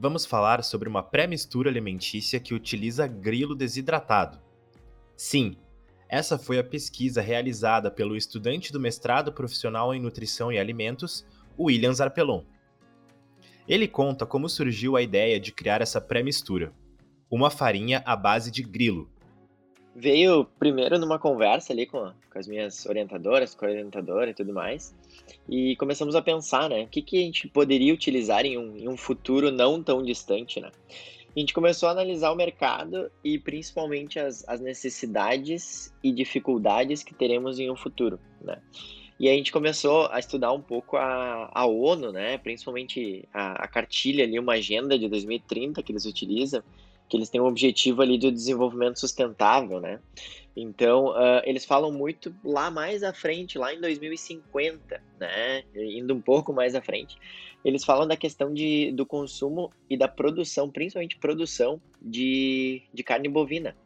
vamos falar sobre uma pré-mistura alimentícia que utiliza grilo desidratado. Sim, essa foi a pesquisa realizada pelo estudante do mestrado profissional em nutrição e alimentos, William Zarpelon. Ele conta como surgiu a ideia de criar essa pré-mistura, uma farinha à base de grilo. Veio primeiro numa conversa ali com, com as minhas orientadoras, com a orientadora e tudo mais, e começamos a pensar, né, o que, que a gente poderia utilizar em um, em um futuro não tão distante, né? A gente começou a analisar o mercado e principalmente as, as necessidades e dificuldades que teremos em um futuro, né? E a gente começou a estudar um pouco a, a ONU, né? Principalmente a, a cartilha ali, uma agenda de 2030 que eles utilizam, que eles têm um objetivo ali do desenvolvimento sustentável, né? Então, uh, eles falam muito lá mais à frente, lá em 2050, né? Indo um pouco mais à frente. Eles falam da questão de, do consumo e da produção, principalmente produção de, de carne bovina.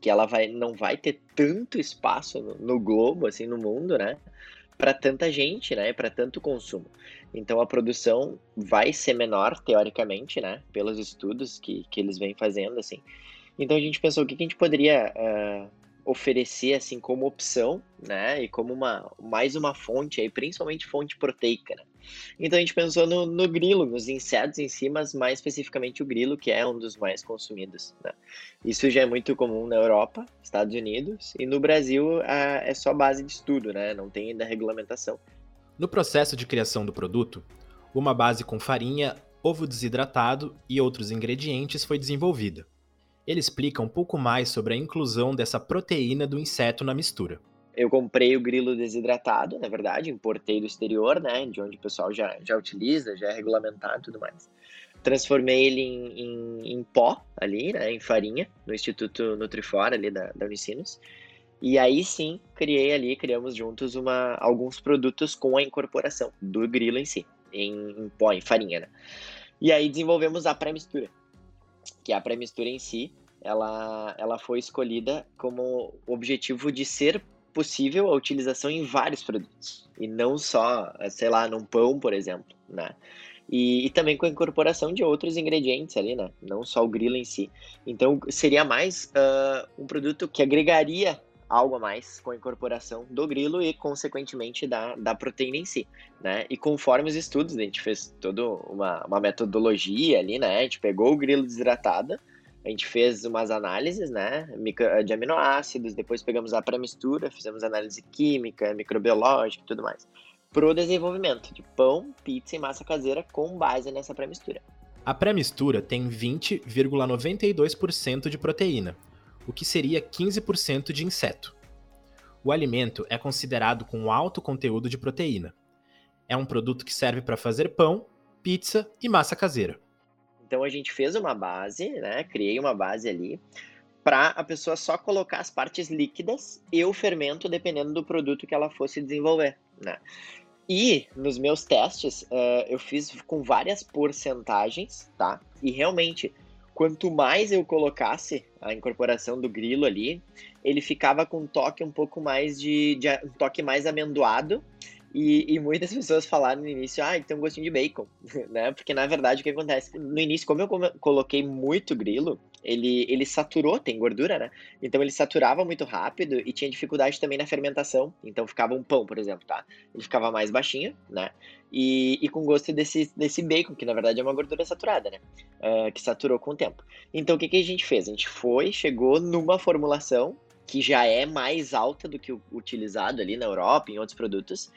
Que ela vai, não vai ter tanto espaço no, no globo, assim, no mundo, né? Para tanta gente, né? Para tanto consumo. Então a produção vai ser menor, teoricamente, né? Pelos estudos que, que eles vêm fazendo, assim. Então a gente pensou o que, que a gente poderia uh, oferecer assim como opção, né? E como uma mais uma fonte aí, principalmente fonte proteica, né? Então a gente pensou no, no, grilo, nos insetos em si, mas mais especificamente o grilo, que é um dos mais consumidos. Né? Isso já é muito comum na Europa, Estados Unidos, e no Brasil a, é só base de estudo, né? Não tem ainda regulamentação. No processo de criação do produto, uma base com farinha, ovo desidratado e outros ingredientes foi desenvolvida. Ele explica um pouco mais sobre a inclusão dessa proteína do inseto na mistura. Eu comprei o grilo desidratado, na verdade, importei do exterior, né, de onde o pessoal já, já utiliza, já é regulamentado e tudo mais. Transformei ele em, em, em, pó ali, né, em farinha, no Instituto Nutrifora ali da, da Unicinos. E aí sim, criei ali, criamos juntos uma, alguns produtos com a incorporação do grilo em si, em, em pó, em farinha, né? E aí desenvolvemos a pré-mistura, que a pré-mistura em si, ela, ela foi escolhida como objetivo de ser possível a utilização em vários produtos, e não só, sei lá, num pão, por exemplo, né? E, e, também com a incorporação de outros ingredientes ali, né? Não só o grilo em si. Então, seria mais uh, um produto que agregaria algo a mais com a incorporação do grilo e, consequentemente, da, da proteína em si, né? E conforme os estudos, a gente fez toda uma, uma metodologia ali, né? A gente pegou o grilo desidratado, a gente fez umas análises, né, de aminoácidos, depois pegamos a pré-mistura, fizemos análise química, microbiológica e tudo mais, para o desenvolvimento de pão, pizza e massa caseira com base nessa pré-mistura. A pré-mistura tem 20,92% de proteína, o que seria 15% de inseto. O alimento é considerado com alto conteúdo de proteína. É um produto que serve para fazer pão, pizza e massa caseira. Então a gente fez uma base, né? Criei uma base ali para a pessoa só colocar as partes líquidas e o fermento dependendo do produto que ela fosse desenvolver, né? E nos meus testes uh, eu fiz com várias porcentagens, tá? E realmente quanto mais eu colocasse a incorporação do grilo ali, ele ficava com um toque um pouco mais de, de um toque mais amendoado e, e, muitas pessoas falaram no início, ah, tem um gostinho de bacon, né? Porque na verdade o que acontece? No início, como eu coloquei muito grilo, ele, ele saturou, tem gordura, né? Então ele saturava muito rápido e tinha dificuldade também na fermentação. Então ficava um pão, por exemplo, tá? Ele ficava mais baixinho, né? E, e com gosto desse, desse bacon, que na verdade é uma gordura saturada, né? Uh, que saturou com o tempo. Então o que, que a gente fez? A gente foi, chegou numa formulação que já é mais alta do que o utilizado ali na Europa, em outros produtos,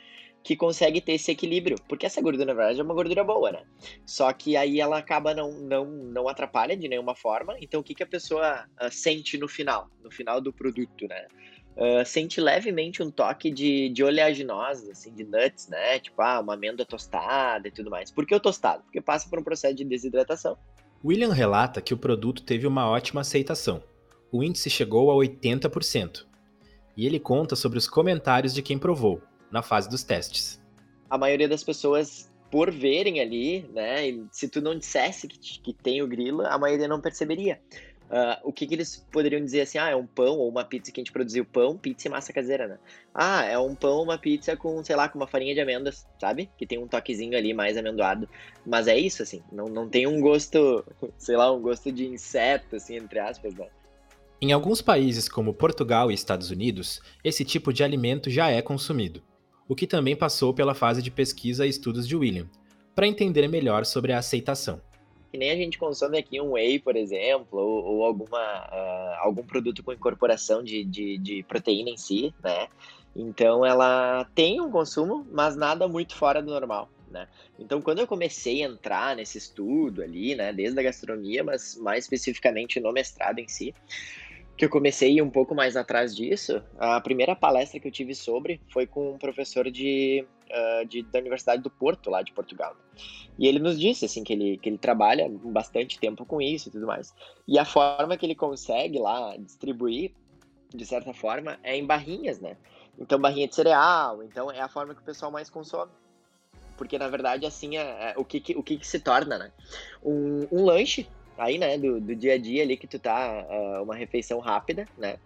que consegue ter esse equilíbrio, porque essa gordura, na verdade, é uma gordura boa, né? Só que aí ela acaba não, não, não atrapalha de nenhuma forma, então o que, que a pessoa uh, sente no final, no final do produto, né? Uh, sente levemente um toque de, de oleaginosa, assim, de nuts, né? Tipo, ah, uma amêndoa tostada e tudo mais. Por que o tostado? Porque passa por um processo de desidratação, William relata que o produto teve uma ótima aceitação. O índice chegou a 80%. E ele conta sobre os comentários de quem provou, na fase dos testes. A maioria das pessoas, por verem ali, né, se tu não dissesse que, que tem o grilo, a maioria não perceberia. Uh, o que, que, eles poderiam dizer assim, ah, é um pão ou uma pizza que a gente produziu pão, pizza e massa caseira, né? Ah, é um pão, uma pizza com, sei lá, com uma farinha de amêndoas, sabe? Que tem um toquezinho ali mais amendoado. Mas é isso, assim, não, não tem um gosto, sei lá, um gosto de inseto, assim, entre aspas, né? Em alguns países como Portugal e Estados Unidos, esse tipo de alimento já é consumido, o que também passou pela fase de pesquisa e estudos de William, para entender melhor sobre a aceitação que nem a gente consome aqui um whey, por exemplo, ou, ou alguma, uh, algum produto com incorporação de, de, de, proteína em si, né? Então ela tem um consumo, mas nada muito fora do normal, né? Então quando eu comecei a entrar nesse estudo ali, né, desde a gastronomia, mas mais especificamente no mestrado em si, que eu comecei um pouco mais atrás disso, a primeira palestra que eu tive sobre foi com um professor de, uh, de da Universidade do Porto, lá de Portugal. E ele nos disse assim que ele, que ele trabalha bastante tempo com isso e tudo mais. E a forma que ele consegue lá distribuir, de certa forma, é em barrinhas, né? Então, barrinha de cereal, então é a forma que o pessoal mais consome. Porque, na verdade, assim, é, é o, que, que, o que, que se torna, né? Um, um lanche aí, né, do, do dia a dia ali que tu tá, uh, uma refeição rápida, né,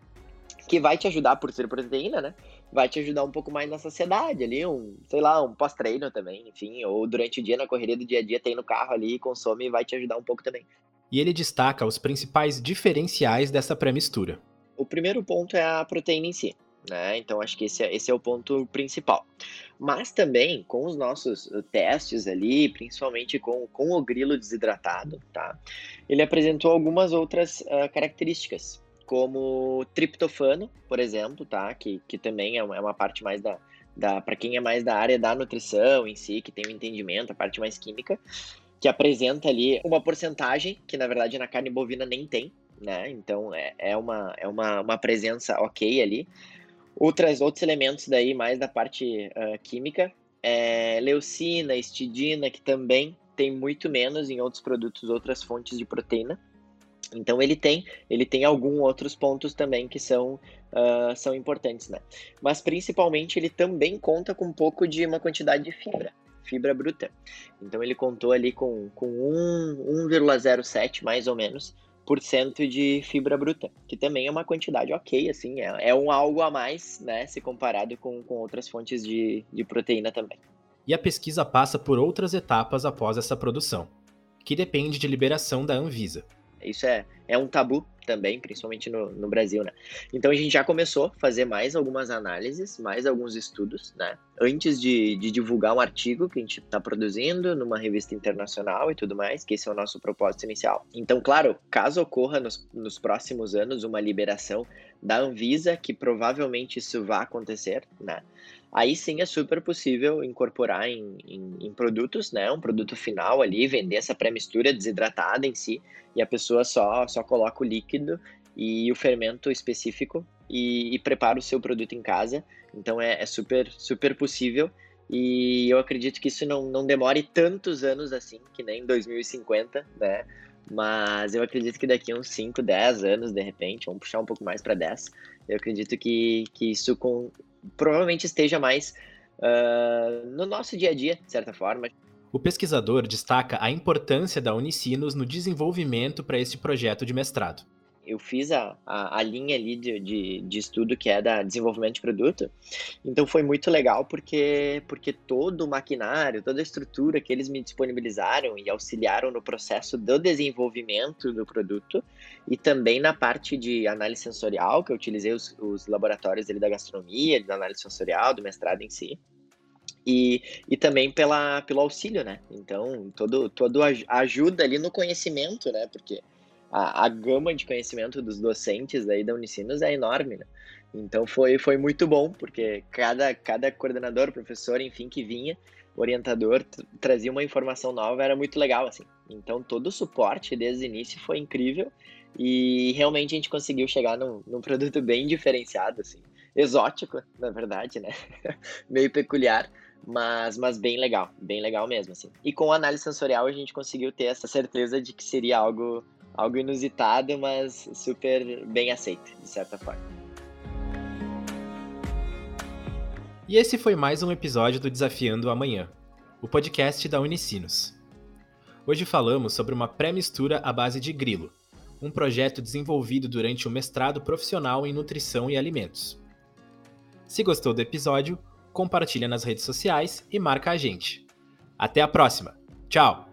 que vai te ajudar por ser proteína, né, vai te ajudar um pouco mais na saciedade ali, um, sei lá, um pós-treino também, enfim, ou durante o dia na correria do dia a dia tem no carro ali, consome e vai te ajudar um pouco também. E ele destaca os principais diferenciais dessa pré-mistura. O primeiro ponto é a proteína em si. Né? Então acho que esse é, esse é o ponto principal. Mas também com os nossos uh, testes ali, principalmente com, com o grilo desidratado, tá? Ele apresentou algumas outras uh, características, como triptofano, por exemplo, tá? Que, que também é uma, é uma parte mais da, da para quem é mais da área da nutrição em si, que tem o um entendimento, a parte mais química, que apresenta ali uma porcentagem que na verdade na carne bovina nem tem, né? Então é, é, uma, é uma, uma presença ok ali. Outras, outros elementos daí, mais da parte uh, química, é leucina, estidina, que também tem muito menos em outros produtos, outras fontes de proteína. Então ele tem, ele tem alguns outros pontos também que são, uh, são importantes, né? Mas principalmente ele também conta com um pouco de uma quantidade de fibra, fibra bruta. Então ele contou ali com, com 1,07 mais ou menos por cento de fibra bruta, que também é uma quantidade ok, assim, é, é um algo a mais, né, se comparado com, com outras fontes de, de proteína também. E a pesquisa passa por outras etapas após essa produção, que depende de liberação da Anvisa. Isso é, é um tabu também, principalmente no, no Brasil, né? Então a gente já começou a fazer mais algumas análises, mais alguns estudos, né? Antes de, de divulgar um artigo que a gente está produzindo numa revista internacional e tudo mais, que esse é o nosso propósito inicial. Então, claro, caso ocorra nos, nos próximos anos uma liberação da Anvisa, que provavelmente isso vai acontecer, né? Aí sim é super possível incorporar em, em, em, produtos, né? Um produto final ali, vender essa pré-mistura desidratada em si, e a pessoa só, só coloca o líquido e o fermento específico e, e prepara o seu produto em casa. Então é, é, super, super possível. E eu acredito que isso não, não demore tantos anos assim, que nem 2050, né? Mas eu acredito que daqui a uns 5, 10 anos, de repente, vamos puxar um pouco mais para 10, eu acredito que, que isso com, provavelmente esteja mais uh, no nosso dia a dia, de certa forma. O pesquisador destaca a importância da Unicinos no desenvolvimento para este projeto de mestrado eu fiz a, a, a linha ali de, de, de, estudo que é da desenvolvimento de produto. Então foi muito legal porque, porque todo o maquinário, toda a estrutura que eles me disponibilizaram e auxiliaram no processo do desenvolvimento do produto e também na parte de análise sensorial, que eu utilizei os, os laboratórios da gastronomia, da análise sensorial, do mestrado em si. E, e também pela, pelo auxílio, né? Então, todo, todo ajuda ali no conhecimento, né? Porque a, a gama de conhecimento dos docentes aí da Unicinos é enorme, né? Então foi, foi muito bom, porque cada, cada coordenador, professor, enfim, que vinha, orientador, trazia uma informação nova, era muito legal, assim. Então todo o suporte desde o início foi incrível e realmente a gente conseguiu chegar num, num produto bem diferenciado, assim. Exótico, na verdade, né? Meio peculiar, mas, mas bem legal, bem legal mesmo, assim. E com a análise sensorial a gente conseguiu ter essa certeza de que seria algo, algo inusitado, mas super bem aceito, de certa forma. E esse foi mais um episódio do Desafiando Amanhã, o podcast da Unicinos. Hoje falamos sobre uma pré-mistura à base de grilo, um projeto desenvolvido durante o mestrado profissional em nutrição e alimentos. Se gostou do episódio, compartilha nas redes sociais e marca a gente. Até a próxima. Tchau!